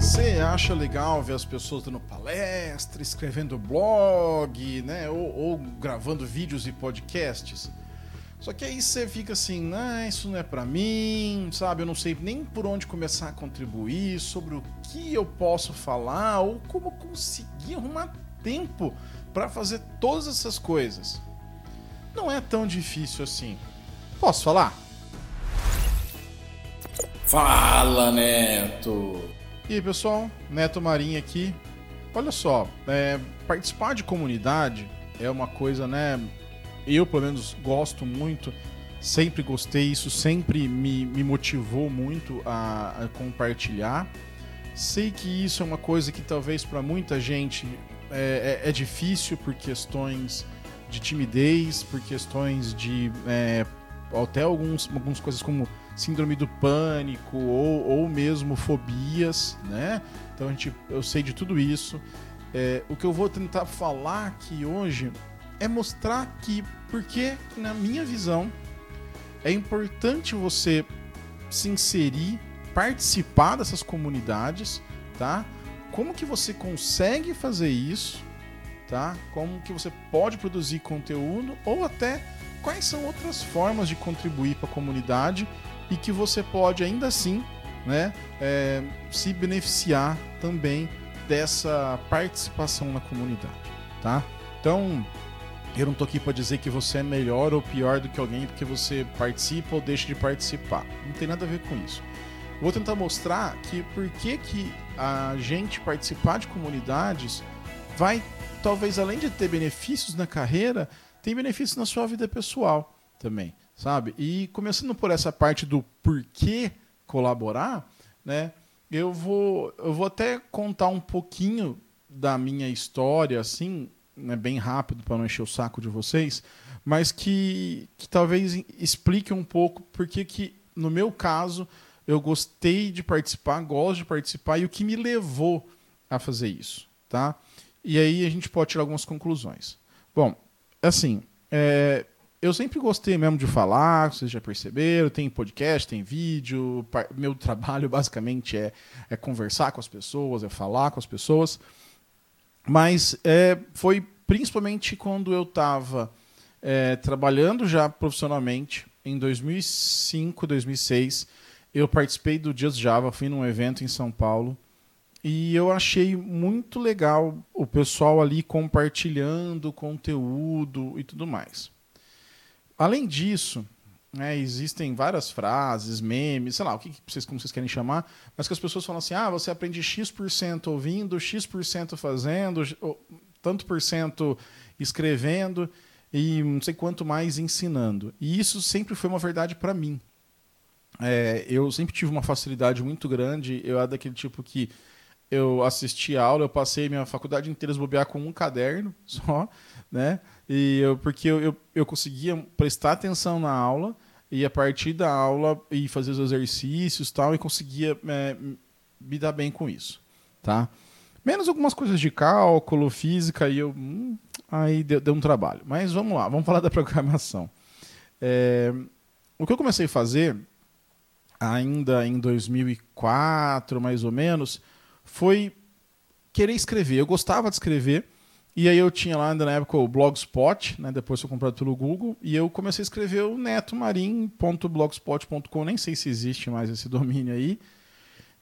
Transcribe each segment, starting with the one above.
você acha legal ver as pessoas dando palestra, escrevendo blog, né? Ou, ou, gravando vídeos e podcasts. Só que aí você fica assim, nah, isso não é para mim, sabe? Eu não sei nem por onde começar a contribuir, sobre o que eu posso falar, ou como conseguir arrumar tempo para fazer todas essas coisas. Não é tão difícil assim. Posso falar? Fala, Neto! E aí, pessoal, Neto Marinho aqui. Olha só, é, participar de comunidade é uma coisa, né? Eu, pelo menos, gosto muito, sempre gostei, isso sempre me, me motivou muito a, a compartilhar. Sei que isso é uma coisa que talvez para muita gente é, é, é, difícil por questões de timidez, por questões de é, até alguns, algumas coisas como síndrome do pânico ou, ou mesmo fobias, né? Então a gente, eu sei de tudo isso. É, o que eu vou tentar falar aqui hoje é mostrar que porque na minha visão é importante você se inserir, participar dessas comunidades, tá? Como que você consegue fazer isso, tá? Como que você pode produzir conteúdo ou até quais são outras formas de contribuir para a comunidade e que você pode ainda assim né, é, se beneficiar também dessa participação na comunidade, tá? Então, eu não tô aqui para dizer que você é melhor ou pior do que alguém porque você participa ou deixa de participar. Não tem nada a ver com isso. Vou tentar mostrar que por que, que a gente participar de comunidades vai, talvez além de ter benefícios na carreira, tem benefícios na sua vida pessoal também sabe? E começando por essa parte do porquê colaborar, né? Eu vou, eu vou até contar um pouquinho da minha história, assim, né, bem rápido para não encher o saco de vocês, mas que, que talvez explique um pouco porque que, no meu caso, eu gostei de participar, gosto de participar e o que me levou a fazer isso, tá? E aí a gente pode tirar algumas conclusões. Bom, assim, é, eu sempre gostei mesmo de falar, vocês já perceberam, tem podcast, tem vídeo, meu trabalho basicamente é, é conversar com as pessoas, é falar com as pessoas, mas é, foi principalmente quando eu estava é, trabalhando já profissionalmente, em 2005, 2006, eu participei do Just Java, fui num evento em São Paulo, e eu achei muito legal o pessoal ali compartilhando conteúdo e tudo mais. Além disso, né, existem várias frases, memes, sei lá, o que vocês, como vocês querem chamar, mas que as pessoas falam assim: ah, você aprende X% ouvindo, X% fazendo, tanto por cento escrevendo e não sei quanto mais ensinando. E isso sempre foi uma verdade para mim. É, eu sempre tive uma facilidade muito grande, eu era daquele tipo que eu assisti a aula, eu passei minha faculdade inteira bobear com um caderno só, né? E eu, porque eu, eu, eu conseguia prestar atenção na aula e a partir da aula e fazer os exercícios tal e conseguia é, me dar bem com isso, tá? Menos algumas coisas de cálculo, física e eu hum, aí deu, deu, um trabalho. Mas vamos lá, vamos falar da programação. É, o que eu comecei a fazer ainda em 2004, mais ou menos, foi querer escrever. Eu gostava de escrever e aí eu tinha lá na época o Blogspot, né? Depois foi comprado pelo Google. E eu comecei a escrever o netomarim.blogspot.com. Nem sei se existe mais esse domínio aí.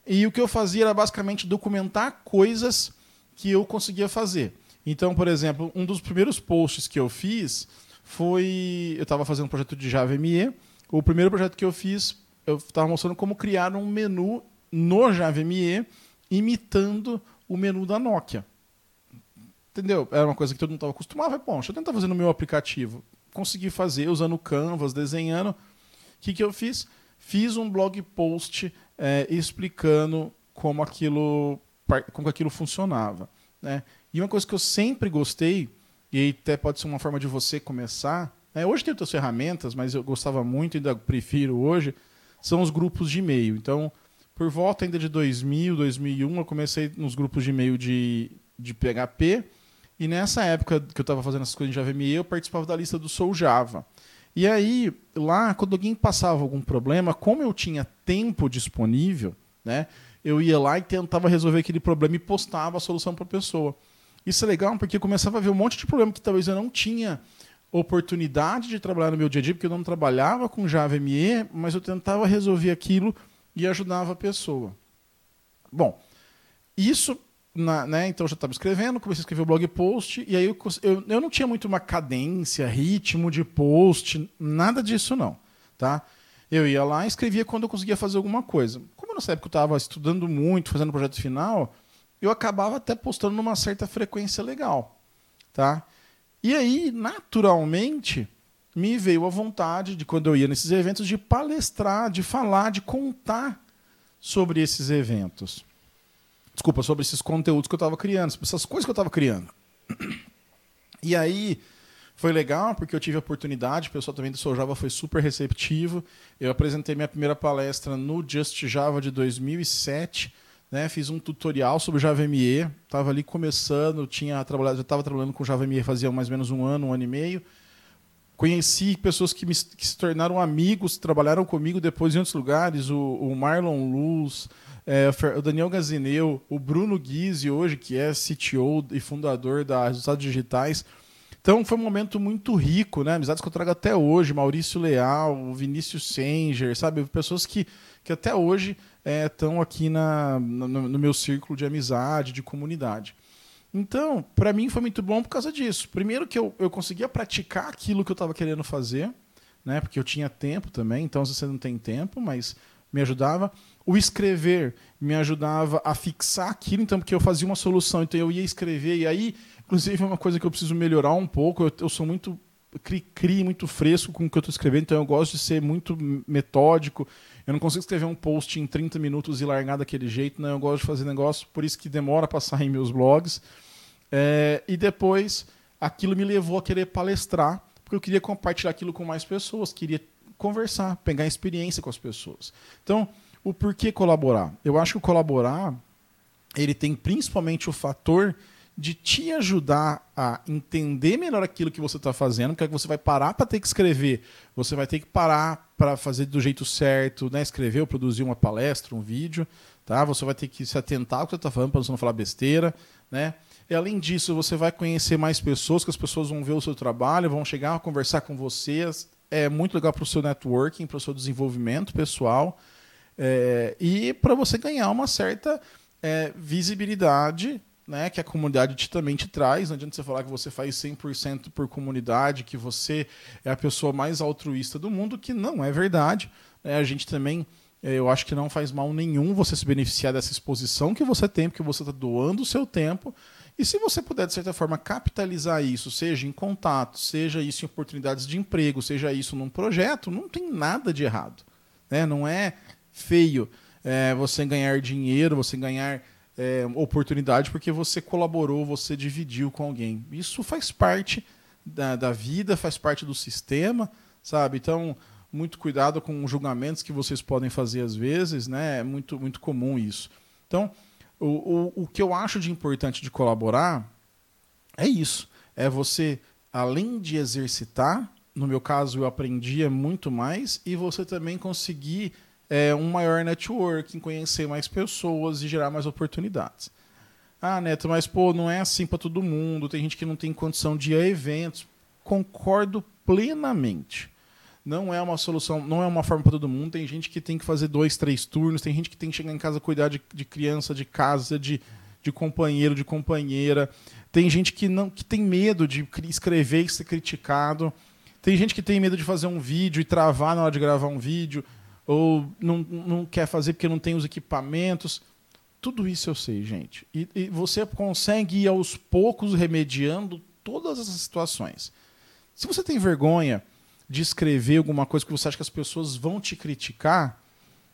E o que eu fazia era basicamente documentar coisas que eu conseguia fazer. Então, por exemplo, um dos primeiros posts que eu fiz foi. Eu estava fazendo um projeto de Java ME. O primeiro projeto que eu fiz, eu estava mostrando como criar um menu no Java ME imitando o menu da Nokia entendeu? Era uma coisa que todo mundo estava acostumado. Falei, bom, deixa eu tentar fazer no meu aplicativo. Consegui fazer usando Canvas, desenhando. O que, que eu fiz? Fiz um blog post é, explicando como aquilo, como aquilo funcionava. Né? E uma coisa que eu sempre gostei, e até pode ser uma forma de você começar, né? hoje tem outras ferramentas, mas eu gostava muito, ainda prefiro hoje, são os grupos de e-mail. Então, por volta ainda de 2000, 2001, eu comecei nos grupos de e-mail de, de PHP, e nessa época que eu estava fazendo essas coisas em Java ME, eu participava da lista do Sou Java. E aí, lá, quando alguém passava algum problema, como eu tinha tempo disponível, né, eu ia lá e tentava resolver aquele problema e postava a solução para a pessoa. Isso é legal porque eu começava a ver um monte de problema que talvez eu não tinha oportunidade de trabalhar no meu dia a dia, porque eu não trabalhava com Java ME, mas eu tentava resolver aquilo e ajudava a pessoa. Bom, isso, na, né, então eu já estava escrevendo, comecei a escrever o blog post, e aí eu, eu, eu não tinha muito uma cadência, ritmo de post, nada disso não. Tá? Eu ia lá e escrevia quando eu conseguia fazer alguma coisa. Como nessa época eu estava estudando muito, fazendo projeto final, eu acabava até postando numa certa frequência legal. Tá? E aí, naturalmente, me veio a vontade de, quando eu ia nesses eventos, de palestrar, de falar, de contar sobre esses eventos. Desculpa, sobre esses conteúdos que eu estava criando, sobre essas coisas que eu estava criando. E aí, foi legal porque eu tive a oportunidade, o pessoal também do Sou Java foi super receptivo. Eu apresentei minha primeira palestra no Just Java de 2007 né, fiz um tutorial sobre Java ME, estava ali começando, tinha trabalhado, já estava trabalhando com Java ME fazia mais ou menos um ano, um ano e meio. Conheci pessoas que, me, que se tornaram amigos, trabalharam comigo depois em outros lugares, o, o Marlon Luz, é, o Daniel Gazineu, o Bruno Guise hoje, que é CTO e fundador da Resultados Digitais. Então foi um momento muito rico, né? Amizades que eu trago até hoje, Maurício Leal, Vinícius Senger, sabe? Pessoas que, que até hoje estão é, aqui na, no, no, meu círculo de amizade, de comunidade. Então, para mim foi muito bom por causa disso. Primeiro que eu, eu conseguia praticar aquilo que eu estava querendo fazer, né? Porque eu tinha tempo também, então vezes você não tem tempo, mas me ajudava. O escrever me ajudava a fixar aquilo, então, porque eu fazia uma solução, então eu ia escrever, e aí, inclusive, é uma coisa que eu preciso melhorar um pouco. Eu, eu sou muito cri-cri, muito fresco com o que eu estou escrevendo, então eu gosto de ser muito metódico. Eu não consigo escrever um post em 30 minutos e largar daquele jeito, né? Eu gosto de fazer negócio, por isso que demora para sair em meus blogs. É, e depois, aquilo me levou a querer palestrar, porque eu queria compartilhar aquilo com mais pessoas, queria conversar, pegar experiência com as pessoas. Então, o porquê colaborar? Eu acho que colaborar, ele tem principalmente o fator de te ajudar a entender melhor aquilo que você está fazendo, porque você vai parar para ter que escrever, você vai ter que parar para fazer do jeito certo, né? escrever ou produzir uma palestra, um vídeo, tá? Você vai ter que se atentar ao que você está falando para você não falar besteira, né? E além disso, você vai conhecer mais pessoas, que as pessoas vão ver o seu trabalho, vão chegar a conversar com vocês. É muito legal para o seu networking, para o seu desenvolvimento pessoal é, e para você ganhar uma certa é, visibilidade né, que a comunidade te, também te traz. Não adianta você falar que você faz 100% por comunidade, que você é a pessoa mais altruísta do mundo, que não é verdade. É, a gente também, é, eu acho que não faz mal nenhum você se beneficiar dessa exposição que você tem, porque você está doando o seu tempo. E se você puder, de certa forma, capitalizar isso, seja em contato, seja isso em oportunidades de emprego, seja isso num projeto, não tem nada de errado. Né? Não é feio é, você ganhar dinheiro, você ganhar é, oportunidade porque você colaborou, você dividiu com alguém. Isso faz parte da, da vida, faz parte do sistema, sabe? Então, muito cuidado com os julgamentos que vocês podem fazer às vezes, né? É muito, muito comum isso. Então, o, o, o que eu acho de importante de colaborar é isso. É você, além de exercitar, no meu caso eu aprendia muito mais, e você também conseguir é, um maior networking, conhecer mais pessoas e gerar mais oportunidades. Ah, Neto, mas pô, não é assim para todo mundo. Tem gente que não tem condição de ir a eventos. Concordo plenamente. Não é uma solução, não é uma forma para todo mundo. Tem gente que tem que fazer dois, três turnos. Tem gente que tem que chegar em casa cuidar de, de criança, de casa, de, de companheiro, de companheira. Tem gente que não que tem medo de escrever e ser criticado. Tem gente que tem medo de fazer um vídeo e travar na hora de gravar um vídeo ou não, não quer fazer porque não tem os equipamentos. Tudo isso eu sei, gente. E, e você consegue ir aos poucos remediando todas essas situações. Se você tem vergonha de escrever alguma coisa que você acha que as pessoas vão te criticar,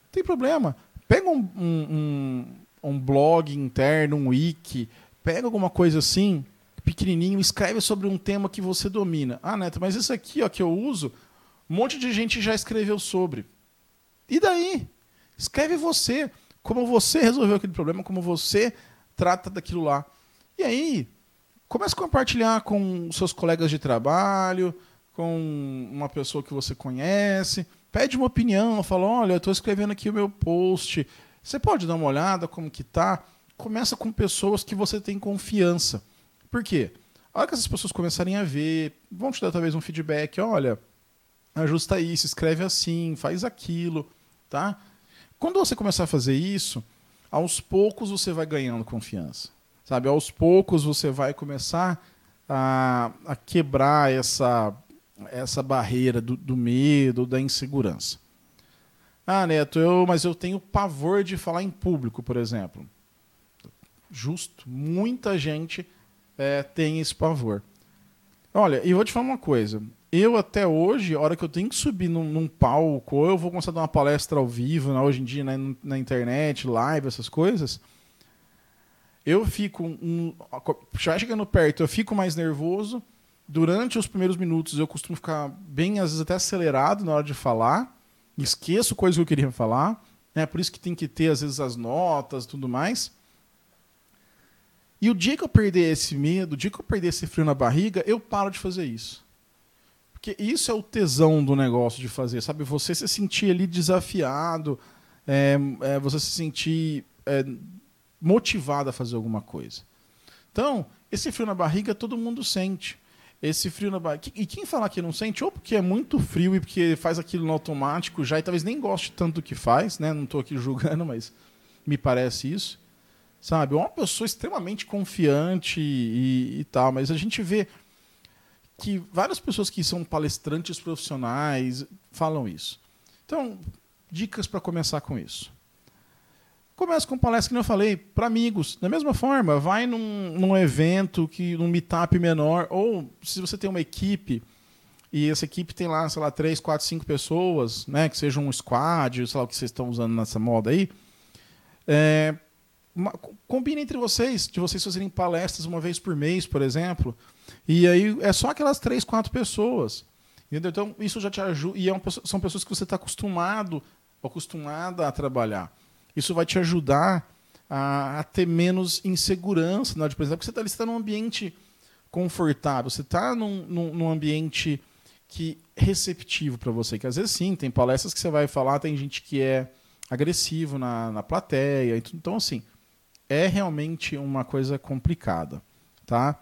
não tem problema. Pega um, um, um, um blog interno, um wiki, pega alguma coisa assim, pequenininho, escreve sobre um tema que você domina. Ah, Neto, mas isso aqui ó, que eu uso, um monte de gente já escreveu sobre. E daí? Escreve você, como você resolveu aquele problema, como você trata daquilo lá. E aí, comece a compartilhar com seus colegas de trabalho, com uma pessoa que você conhece, pede uma opinião, fala, olha, eu estou escrevendo aqui o meu post, Você pode dar uma olhada como que tá. Começa com pessoas que você tem confiança. Por quê? A hora que essas pessoas começarem a ver, vão te dar talvez um feedback, olha, ajusta isso, escreve assim, faz aquilo, tá? Quando você começar a fazer isso, aos poucos você vai ganhando confiança, sabe? Aos poucos você vai começar a, a quebrar essa, essa barreira do, do medo, da insegurança. Ah, Neto, eu, mas eu tenho pavor de falar em público, por exemplo. Justo. Muita gente é, tem esse pavor. Olha, e vou te falar uma coisa. Eu, até hoje, a hora que eu tenho que subir num, num palco, ou eu vou começar a dar uma palestra ao vivo, né, hoje em dia, na, na internet, live, essas coisas, eu fico. Um, já chegando perto, eu fico mais nervoso. Durante os primeiros minutos, eu costumo ficar bem, às vezes, até acelerado na hora de falar esqueço coisas que eu queria falar, né? Por isso que tem que ter às vezes as notas tudo mais. E o dia que eu perder esse medo, o dia que eu perder esse frio na barriga, eu paro de fazer isso. Porque isso é o tesão do negócio de fazer, sabe? Você se sentir ali desafiado, é, é, você se sentir é, motivado a fazer alguma coisa. Então, esse frio na barriga todo mundo sente esse frio na barriga. E quem falar que não sente, ou porque é muito frio e porque faz aquilo no automático já e talvez nem goste tanto do que faz, né? Não estou aqui julgando, mas me parece isso. Sabe? É uma pessoa extremamente confiante e, e tal, mas a gente vê que várias pessoas que são palestrantes profissionais falam isso. Então, dicas para começar com isso. Começa com palestra, que eu falei, para amigos. Da mesma forma, vai num, num evento, que num meetup menor, ou se você tem uma equipe e essa equipe tem lá, sei lá, três, quatro, cinco pessoas, né, que seja um squad, sei lá o que vocês estão usando nessa moda aí, é, uma, combine entre vocês, de vocês fazerem palestras uma vez por mês, por exemplo, e aí é só aquelas três, quatro pessoas. Entendeu? Então, isso já te ajuda, e é são pessoas que você está acostumado, acostumada a trabalhar. Isso vai te ajudar a, a ter menos insegurança na hora de apresentar, porque você está tá num ambiente confortável, você está num, num, num, ambiente que receptivo para você. Que às vezes sim, tem palestras que você vai falar, tem gente que é agressivo na, na plateia. Então, assim, é realmente uma coisa complicada. Tá?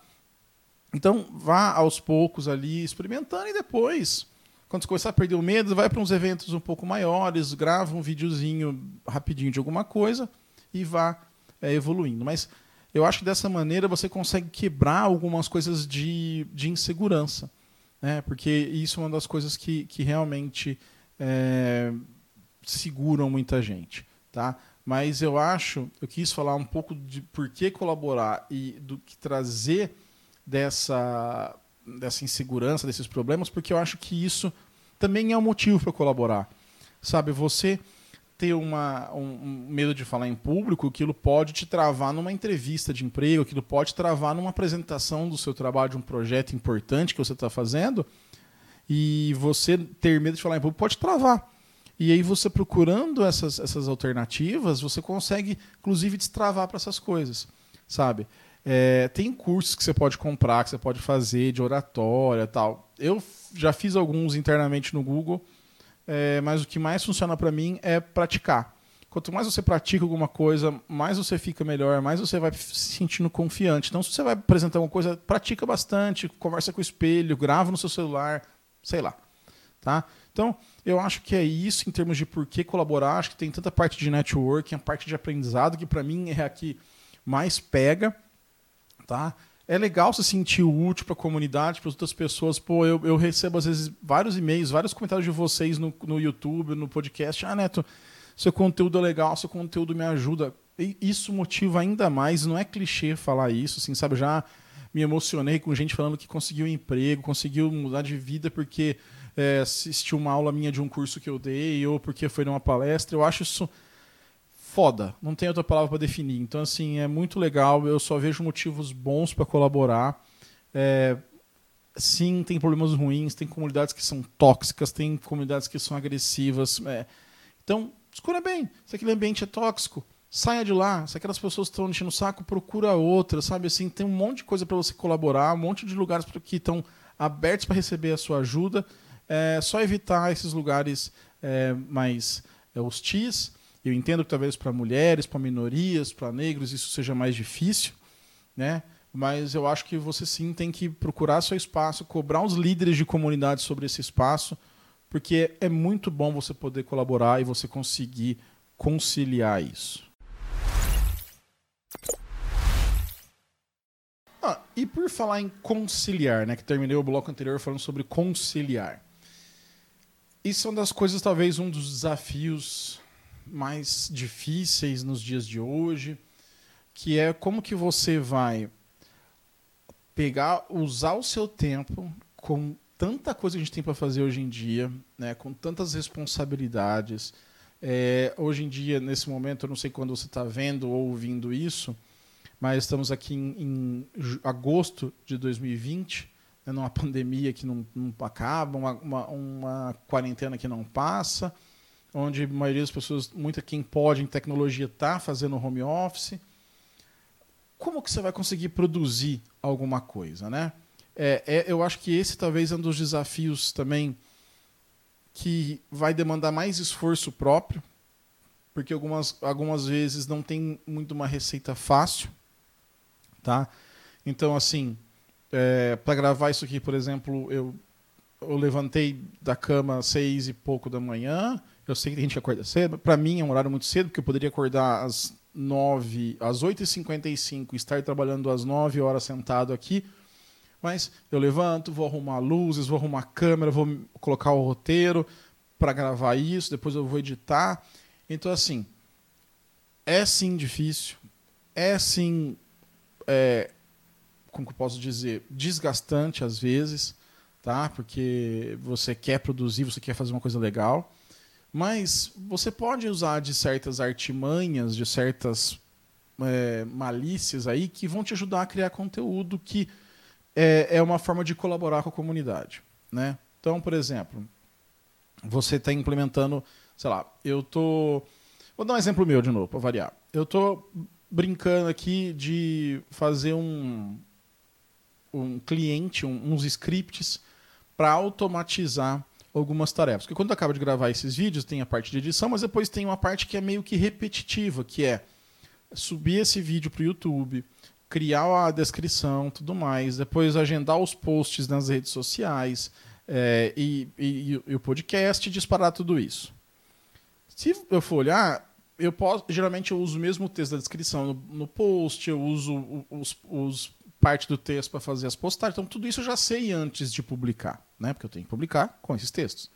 Então, vá aos poucos ali experimentando e depois quando você começar a perder o medo, vai para uns eventos um pouco maiores, grava um videozinho rapidinho de alguma coisa e vá é, evoluindo. Mas eu acho que dessa maneira você consegue quebrar algumas coisas de, de insegurança. Né? Porque isso é uma das coisas que, que realmente é, seguram muita gente. Tá? Mas eu acho, eu quis falar um pouco de por que colaborar e do que trazer dessa dessa insegurança, desses problemas, porque eu acho que isso também é um motivo para colaborar. Sabe, você ter uma, um, um, medo de falar em público, aquilo pode te travar numa entrevista de emprego, aquilo pode travar numa apresentação do seu trabalho, de um projeto importante que você está fazendo, e você ter medo de falar em público pode travar. E aí você procurando essas, essas alternativas, você consegue, inclusive, destravar para essas coisas, sabe? É, tem cursos que você pode comprar, que você pode fazer de oratória tal. Eu já fiz alguns internamente no Google, é, mas o que mais funciona para mim é praticar. Quanto mais você pratica alguma coisa, mais você fica melhor, mais você vai se sentindo confiante. Então, se você vai apresentar alguma coisa, pratica bastante, conversa com o espelho, grava no seu celular, sei lá. Tá? Então, eu acho que é isso em termos de por que colaborar. Acho que tem tanta parte de networking, a parte de aprendizado, que para mim é a que mais pega tá? É legal se sentir útil para a comunidade, para outras pessoas. Pô, eu, eu recebo às vezes vários e-mails, vários comentários de vocês no, no YouTube, no podcast. Ah, Neto, seu conteúdo é legal, seu conteúdo me ajuda. E isso motiva ainda mais, não é clichê falar isso, assim, sabe? Já me emocionei com gente falando que conseguiu um emprego, conseguiu mudar de vida porque é, assistiu uma aula minha de um curso que eu dei ou porque foi numa palestra. Eu acho isso foda. Não tem outra palavra para definir. Então, assim, é muito legal. Eu só vejo motivos bons para colaborar. É, sim, tem problemas ruins, tem comunidades que são tóxicas, tem comunidades que são agressivas. É. Então, escolha bem. Se aquele ambiente é tóxico, saia de lá. Se aquelas pessoas estão enchendo o saco, procura outra, sabe? Assim, tem um monte de coisa para você colaborar, um monte de lugares que estão abertos para receber a sua ajuda. É só evitar esses lugares é, mais é, hostis Eu entendo que talvez para mulheres, para minorias, para negros isso seja mais difícil, né? Mas eu acho que você sim tem que procurar seu espaço, cobrar os líderes de comunidade sobre esse espaço, porque é muito bom você poder colaborar e você conseguir conciliar isso. Ah, e por falar em conciliar, né, que terminei o bloco anterior falando sobre conciliar. Isso é uma das coisas, talvez um dos desafios mais difíceis nos dias de hoje, que é como que você vai pegar, usar o seu tempo com tanta coisa que a gente tem para fazer hoje em dia, né, com tantas responsabilidades. É, hoje em dia, nesse momento, eu não sei quando você está vendo ou ouvindo isso, mas estamos aqui em, em agosto de 2020, né, numa pandemia que não, não acaba, uma, uma, uma, quarentena que não passa, onde a maioria das pessoas, muita quem pode em tecnologia está fazendo home office. Como que você vai conseguir produzir alguma coisa, né? É, é, eu acho que esse talvez é um dos desafios também que vai demandar mais esforço próprio, porque algumas, algumas vezes não tem muito uma receita fácil tá? Então, assim, é, para gravar isso aqui, por exemplo, eu, eu levantei da cama às seis e pouco da manhã. Eu sei que tem gente que acorda cedo. Para mim é um horário muito cedo, porque eu poderia acordar às nove, às oito e cinquenta e cinco, estar trabalhando às nove horas sentado aqui. Mas eu levanto, vou arrumar luzes, vou arrumar câmera, vou colocar o roteiro para gravar isso, depois eu vou editar. Então, assim, é sim difícil, é sim é, como que eu posso dizer, desgastante às vezes, tá? Porque você quer produzir, você quer fazer uma coisa legal, mas você pode usar de certas artimanhas, de certas é, malícias aí que vão te ajudar a criar conteúdo que é, é uma forma de colaborar com a comunidade, né? Então, por exemplo, você está implementando, sei lá, eu tô, vou dar um exemplo meu de novo para variar. Eu tô brincando aqui de fazer um, um cliente, um, uns scripts para automatizar algumas tarefas. Porque quando acaba de gravar esses vídeos, tem a parte de edição, mas depois tem uma parte que é meio que repetitiva, que é subir esse vídeo para o YouTube, criar a descrição, tudo mais, depois agendar os posts nas redes sociais é, e, e, e, o podcast disparar tudo isso. Se eu for olhar, eu posso, geralmente eu uso o mesmo texto da descrição no, no post, eu uso os, os parte do texto para fazer as postagens. Então tudo isso eu já sei antes de publicar, né? Porque eu tenho que publicar com esses textos.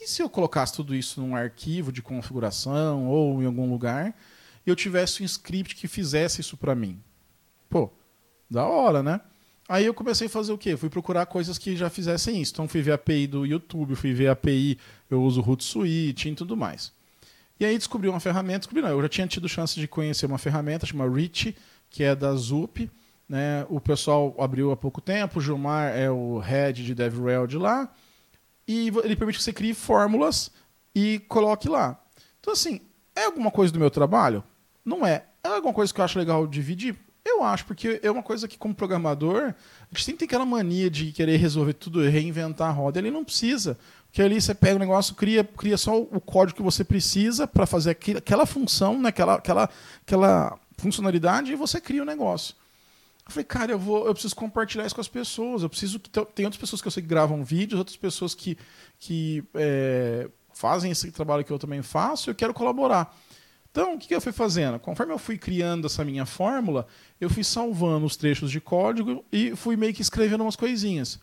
E se eu colocasse tudo isso num arquivo de configuração ou em algum lugar, e eu tivesse um script que fizesse isso para mim? Pô, da hora, né? Aí eu comecei a fazer o quê? Fui procurar coisas que já fizessem isso. Então fui ver a API do YouTube, fui ver a API, eu uso Hootsuite e tudo mais. E aí descobri uma ferramenta, descobri não, eu já tinha tido chance de conhecer uma ferramenta chamada Rich, que é da Zup. Né? O pessoal abriu há pouco tempo, o Gilmar é o head de DevRel de lá, e ele permite que você crie fórmulas e coloque lá. Então, assim, é alguma coisa do meu trabalho? Não é. É alguma coisa que eu acho legal dividir? Eu acho, porque é uma coisa que, como programador, a gente tem que ter aquela mania de querer resolver tudo, reinventar a roda. Ele não precisa. Que ali você pega o negócio, cria, cria só o código que você precisa para fazer aquela função, né, aquela, aquela, aquela funcionalidade, e você cria o negócio. Eu falei, cara, eu, vou, eu preciso compartilhar isso com as pessoas. Eu preciso que tem outras pessoas que eu sei que gravam vídeos, outras pessoas que, que é, fazem esse trabalho que eu também faço. Eu quero colaborar. Então, o que eu fui fazendo? Conforme eu fui criando essa minha fórmula, eu fui salvando os trechos de código e fui meio que escrevendo umas coisinhas.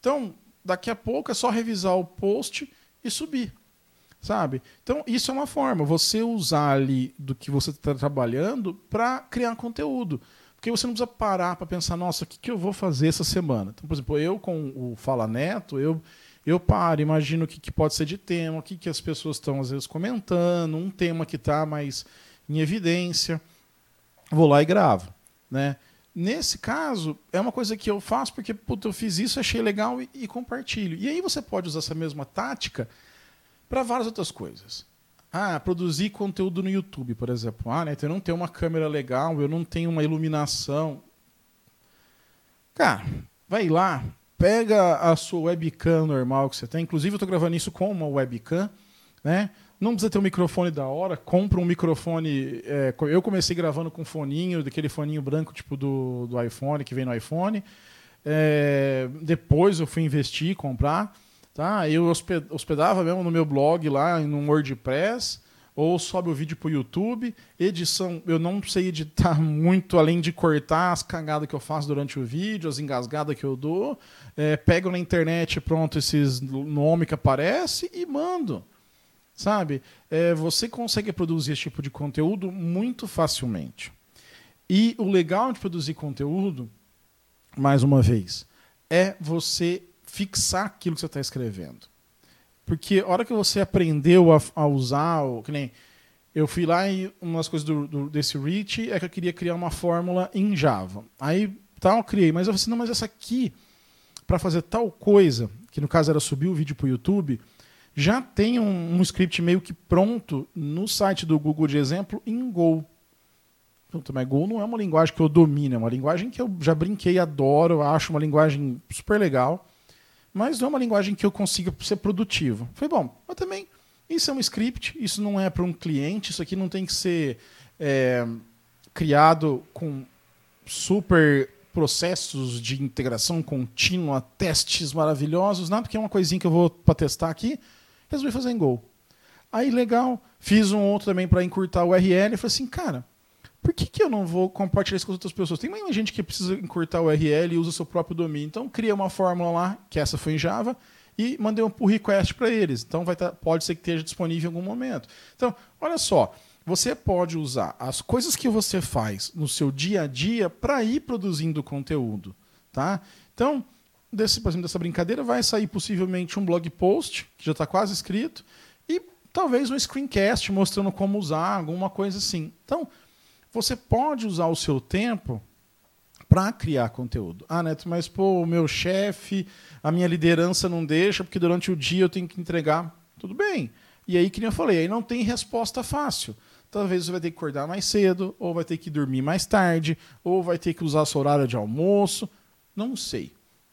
Então, daqui a pouco é só revisar o post e subir. Sabe? Então, isso é uma forma, você usar ali do que você está trabalhando para criar conteúdo. Porque você não precisa parar para pensar, nossa, o que, que eu vou fazer essa semana? Então, por exemplo, eu com o Fala Neto, eu, eu paro, imagino o que, que pode ser de tema, o que, que as pessoas estão às vezes comentando, um tema que está mais em evidência. Vou lá e gravo. Né? Nesse caso, é uma coisa que eu faço porque puta, eu fiz isso, achei legal e, e compartilho. E aí você pode usar essa mesma tática para várias outras coisas. Ah, produzir conteúdo no YouTube, por exemplo. Ah, né, então eu não tenho uma câmera legal, eu não tenho uma iluminação. Cara, vai lá, pega a sua webcam normal que você tem. Inclusive, eu estou gravando isso com uma webcam, né? Não precisa ter um microfone da hora, compra um microfone. É, eu comecei gravando com foninho, daquele foninho branco tipo do, do iPhone, que vem no iPhone. É, depois eu fui investir, comprar. Tá? Eu hospedava mesmo no meu blog lá, no WordPress, ou sobe o vídeo para o YouTube. Edição, eu não sei editar muito, além de cortar as cagadas que eu faço durante o vídeo, as engasgadas que eu dou. É, pego na internet, pronto, esses nomes que aparecem e mando. Sabe? É, você consegue produzir esse tipo de conteúdo muito facilmente. E o legal de produzir conteúdo, mais uma vez, é você fixar aquilo que você está escrevendo. Porque a hora que você aprendeu a, a usar, o, que nem eu fui lá e uma das coisas do, do, desse reach é que eu queria criar uma fórmula em Java. Aí tal, eu criei, mas eu falei assim, não, mas essa aqui, para fazer tal coisa, que no caso era subir o vídeo para o YouTube, já tem um, um, script meio que pronto no site do Google de exemplo em Go. Puta, mas Go não é uma linguagem que eu domino, é uma linguagem que eu já brinquei, adoro, acho uma linguagem super legal mas não é uma linguagem que eu consiga ser produtivo. Foi bom, mas também isso é um script, isso não é para um cliente, isso aqui não tem que ser é, criado com super processos de integração contínua, testes maravilhosos, nada, porque é uma coisinha que eu vou para testar aqui, resolvi fazer em Go. Aí, legal, fiz um outro também para encurtar o URL, e falei assim, cara, por que, que eu não vou compartilhar isso com as outras pessoas? Tem muita gente que precisa encurtar o URL e usa seu próprio domínio. Então, cria uma fórmula lá, que essa foi em Java, e mandei um pull request para eles. Então, vai tá, pode ser que esteja disponível em algum momento. Então, olha só, você pode usar as coisas que você faz no seu dia a dia para ir produzindo conteúdo. Tá? Então, desse, por exemplo, dessa brincadeira vai sair possivelmente um blog post, que já está quase escrito, e talvez um screencast mostrando como usar, alguma coisa assim. Então, você pode usar o seu tempo para criar conteúdo. Ah, Neto, mas pô, o meu chefe, a minha liderança não deixa, porque durante o dia eu tenho que entregar. Tudo bem. E aí, que eu falei, aí não tem resposta fácil. Talvez você vai ter que acordar mais cedo, ou vai ter que dormir mais tarde, ou vai ter que usar seu horário de almoço. Não sei,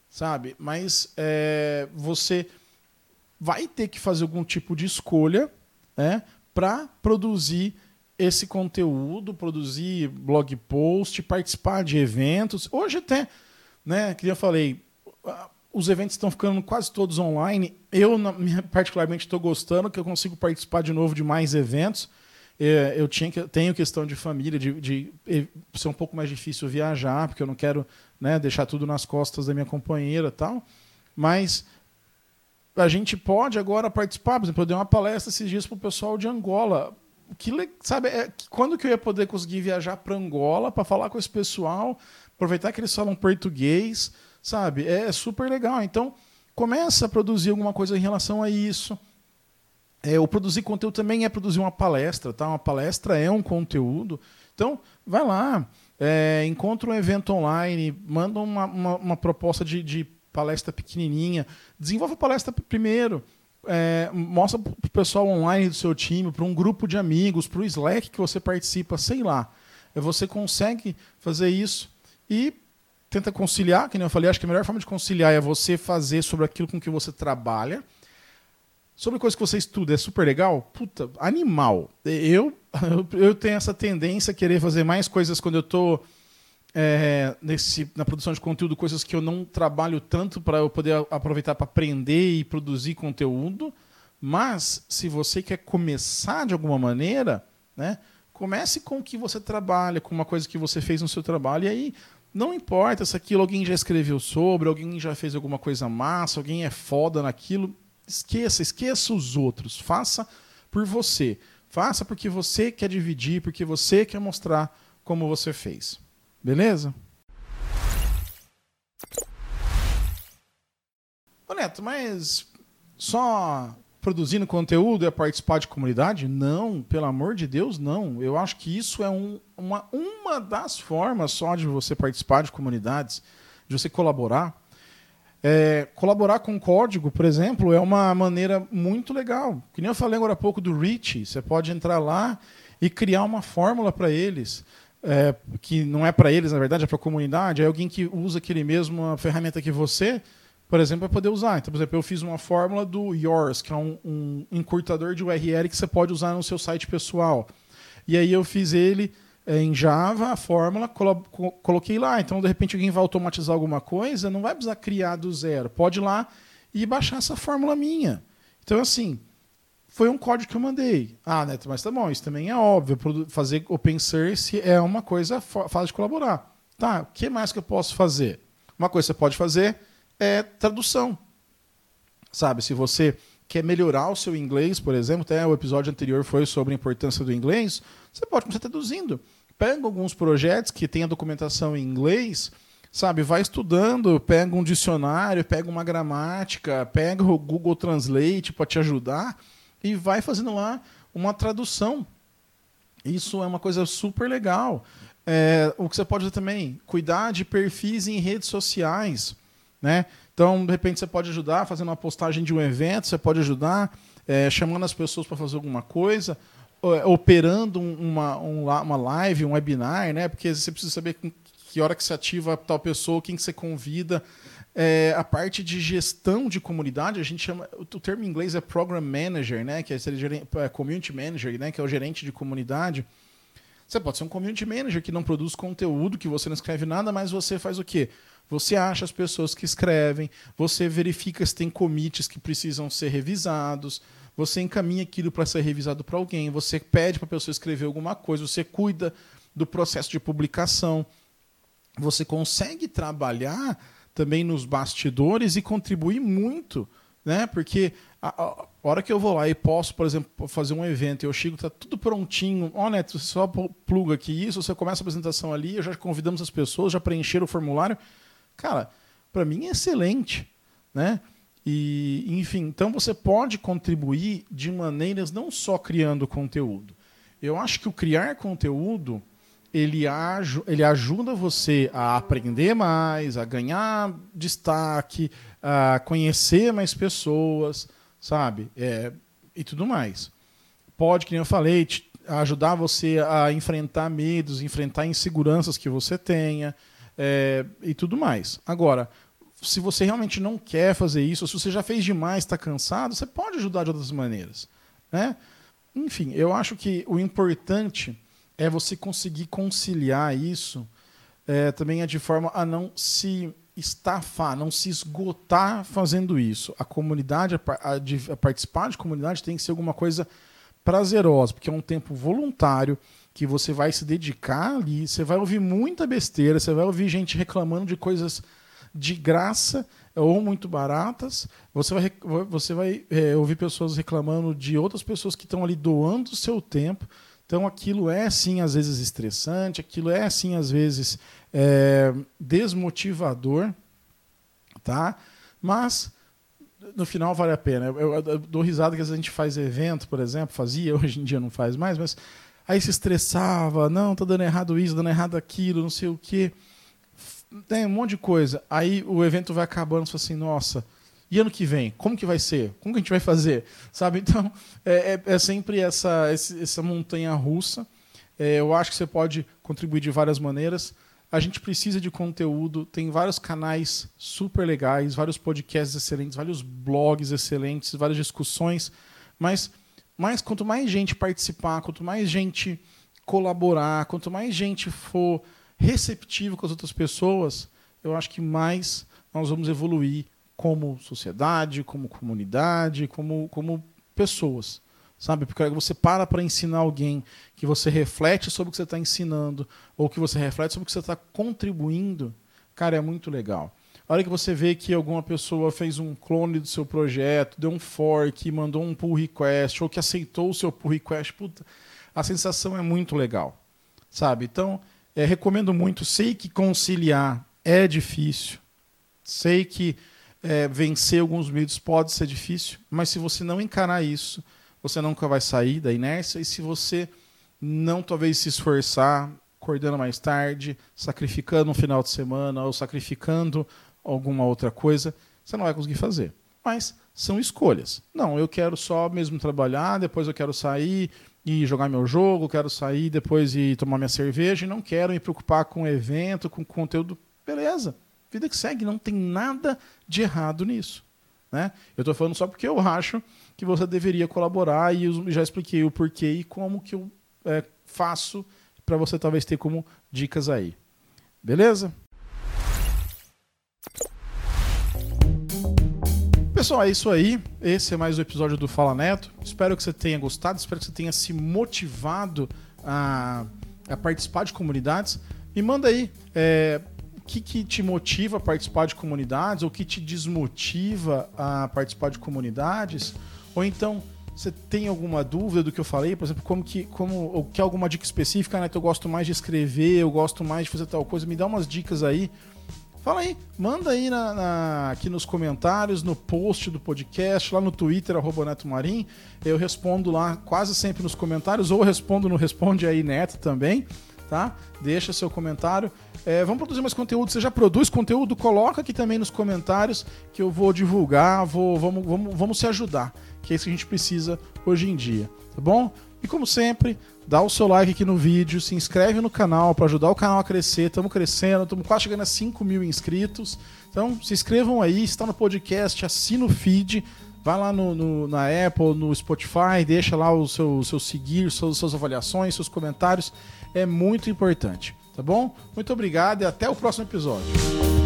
sabe? Mas é, você vai ter que fazer algum tipo de escolha né, para produzir esse conteúdo, produzir blog post, participar de eventos. Hoje até, né, que eu falei, os eventos estão ficando quase todos online. Eu, particularmente, estou gostando que eu consigo participar de novo de mais eventos. É, eu tinha, tenho questão de família, de, de, ser um pouco mais difícil viajar, porque eu não quero né, deixar tudo nas costas da minha companheira tal. Mas a gente pode agora participar. Por exemplo, eu dei uma palestra esses dias para o pessoal de Angola que sabe, é, quando que eu ia poder conseguir viajar para Angola para falar com esse pessoal, aproveitar que eles falam português, sabe? É, é, super legal. Então, começa a produzir alguma coisa em relação a isso. É, o produzir conteúdo também é produzir uma palestra, tá? Uma palestra é um conteúdo. Então, vai lá, é, encontra um evento online, manda uma, uma, uma proposta de, de palestra pequenininha, desenvolve a palestra primeiro é, mostra o pessoal online do seu time, para um grupo de amigos, para o Slack que você participa, sei lá. É, você consegue fazer isso e tenta conciliar, que nem eu falei, acho que a melhor forma de conciliar é você fazer sobre aquilo com que você trabalha. Sobre coisas que você estuda, é super legal? Puta, animal. Eu, eu tenho essa tendência a querer fazer mais coisas quando eu estou é, nesse, na produção de conteúdo coisas que eu não trabalho tanto para eu poder aproveitar para aprender e produzir conteúdo. Mas se você quer começar de alguma maneira, né, comece com o que você trabalha, com uma coisa que você fez no seu trabalho. E aí não importa se aquilo alguém já escreveu sobre, alguém já fez alguma coisa massa, alguém é foda naquilo. Esqueça, esqueça os outros. Faça por você. Faça porque você quer dividir, porque você quer mostrar como você fez. Beleza? Ô Neto, mas só produzindo conteúdo é participar de comunidade? Não, pelo amor de Deus, não. Eu acho que isso é um, uma, uma das formas só de você participar de comunidades, de você colaborar. É, colaborar com código, por exemplo, é uma maneira muito legal. Que nem eu falei agora há pouco do Reach, você pode entrar lá e criar uma fórmula para eles é, que não é para eles, na verdade, é para a comunidade, é alguém que usa aquele mesmo ferramenta que você, por exemplo, vai poder usar. Então, por exemplo, eu fiz uma fórmula do Yours, que é um, um encurtador de URL que você pode usar no seu site pessoal. E aí eu fiz ele é, em Java, a fórmula, colo coloquei lá. Então, de repente, alguém vai automatizar alguma coisa, não vai precisar criar do zero. Pode ir lá e baixar essa fórmula minha. Então, assim, foi um código que eu mandei. Ah, Neto, mas tá bom, isso também é óbvio. Fazer open source é uma coisa fácil de colaborar. Tá, o que mais que eu posso fazer? Uma coisa que você pode fazer é tradução. Sabe, se você quer melhorar o seu inglês, por exemplo, até o episódio anterior foi sobre a importância do inglês, você pode começar traduzindo. Pega alguns projetos que tem a documentação em inglês, sabe, vai estudando, pega um dicionário, pega uma gramática, pega o Google Translate para te ajudar e vai fazendo lá uma tradução. Isso é uma coisa super legal. É, o que você pode também, cuidar de perfis em redes sociais. Né? Então, de repente, você pode ajudar fazendo uma postagem de um evento, você pode ajudar é, chamando as pessoas para fazer alguma coisa, é, operando uma, uma live, um webinar, né? porque você precisa saber que hora que você ativa tal pessoa, quem que você convida. É, a parte de gestão de comunidade, a gente chama. O termo em inglês é Program Manager, né? Que é, é Community Manager, né? Que é o gerente de comunidade. Você pode ser um community manager que não produz conteúdo, que você não escreve nada, mas você faz o quê? Você acha as pessoas que escrevem, você verifica se tem commits que precisam ser revisados, você encaminha aquilo para ser revisado para alguém, você pede para a pessoa escrever alguma coisa, você cuida do processo de publicação. Você consegue trabalhar também nos bastidores e contribuir muito, né? Porque a, hora que eu vou lá e posso, por exemplo, fazer um evento, eu chego, tá tudo prontinho. Ó, oh, Neto, você só pluga aqui isso, você começa a apresentação ali, já convidamos as pessoas, já preencheram o formulário. Cara, para mim é excelente, né? E, enfim, então você pode contribuir de maneiras não só criando conteúdo. Eu acho que o criar conteúdo ele, aj ele ajuda você a aprender mais, a ganhar destaque, a conhecer mais pessoas, sabe? É, e tudo mais. Pode, como eu falei, ajudar você a enfrentar medos, enfrentar inseguranças que você tenha é, e tudo mais. Agora, se você realmente não quer fazer isso, se você já fez demais, está cansado, você pode ajudar de outras maneiras. Né? Enfim, eu acho que o importante é você conseguir conciliar isso é, também é de forma a não se estafar, não se esgotar fazendo isso. A comunidade, a, a, a participar de comunidade tem que ser alguma coisa prazerosa, porque é um tempo voluntário que você vai se dedicar ali, você vai ouvir muita besteira, você vai ouvir gente reclamando de coisas de graça ou muito baratas, você vai, você vai é, ouvir pessoas reclamando de outras pessoas que estão ali doando o seu tempo. Então aquilo é sim às vezes estressante, aquilo é sim às vezes é, desmotivador, tá? Mas no final vale a pena. Eu, eu, eu, dou risada que às vezes a gente faz evento, por exemplo, fazia, hoje em dia não faz mais, mas aí se estressava, não, tá dando errado isso, dando errado aquilo, não sei o quê. Tem um monte de coisa. Aí o evento vai acabando, você assim, nossa, e ano que vem, como que vai ser? Como que a gente vai fazer? Sabe? Então, é, é, é sempre essa, essa montanha russa. É, eu acho que você pode contribuir de várias maneiras. A gente precisa de conteúdo, tem vários canais super legais, vários podcasts excelentes, vários blogs excelentes, várias discussões, mas, mas quanto mais gente participar, quanto mais gente colaborar, quanto mais gente for receptivo com as outras pessoas, eu acho que mais nós vamos evoluir como sociedade, como comunidade, como, como pessoas sabe? Porque você para para ensinar alguém que você reflete sobre o que você está ensinando ou que você reflete sobre o que você está contribuindo, cara, é muito legal. A hora que você vê que alguma pessoa fez um clone do seu projeto, deu um fork, mandou um pull request ou que aceitou o seu pull request, puta, a sensação é muito legal, sabe? Então, é, recomendo muito. Sei que conciliar é difícil, sei que é, vencer alguns medos pode ser difícil, mas se você não encarar isso, você nunca vai sair da inércia. E se você não talvez se esforçar, acordando mais tarde, sacrificando um final de semana ou sacrificando alguma outra coisa, você não vai conseguir fazer. Mas são escolhas. Não, eu quero só mesmo trabalhar, depois eu quero sair e jogar meu jogo, quero sair depois e tomar minha cerveja e não quero me preocupar com evento, com conteúdo. Beleza. Vida que segue, não tem nada de errado nisso. Né? Eu estou falando só porque eu acho que você deveria colaborar e já expliquei o porquê e como que eu é, faço para você talvez ter como dicas aí. Beleza? Pessoal, é isso aí. Esse é mais um episódio do Fala Neto. Espero que você tenha gostado, espero que você tenha se motivado a, a participar de comunidades. Me manda aí é, que, que te motiva a participar de comunidades ou que te desmotiva a participar de comunidades. Ou então você tem alguma dúvida do que eu falei, por exemplo, como que, como, ou quer alguma dica específica, né? Eu gosto mais de escrever, eu gosto mais de fazer tal coisa, me dá umas dicas aí Fala aí, manda aí na, na, aqui nos comentários, no post do podcast, lá no Twitter, arroba Neto Marim. Eu respondo lá quase sempre nos comentários, ou respondo no Responde aí Neto também, tá? Deixa seu comentário. É, vamos produzir mais conteúdo. Você já produz conteúdo? Coloca aqui também nos comentários que eu vou divulgar, vou, vamos, vamos, vamos se ajudar, que é isso que a gente precisa hoje em dia, tá bom? E como sempre, dá o seu like aqui no vídeo, se inscreve no canal para ajudar o canal a crescer. Estamos crescendo, estamos quase chegando a 5 mil inscritos. Então se inscrevam aí, está no podcast, assina o feed, vai lá no, no, na Apple, no Spotify, deixa lá o seu, seu seguir, suas, suas avaliações, seus comentários. É muito importante, tá bom? Muito obrigado e até o próximo episódio.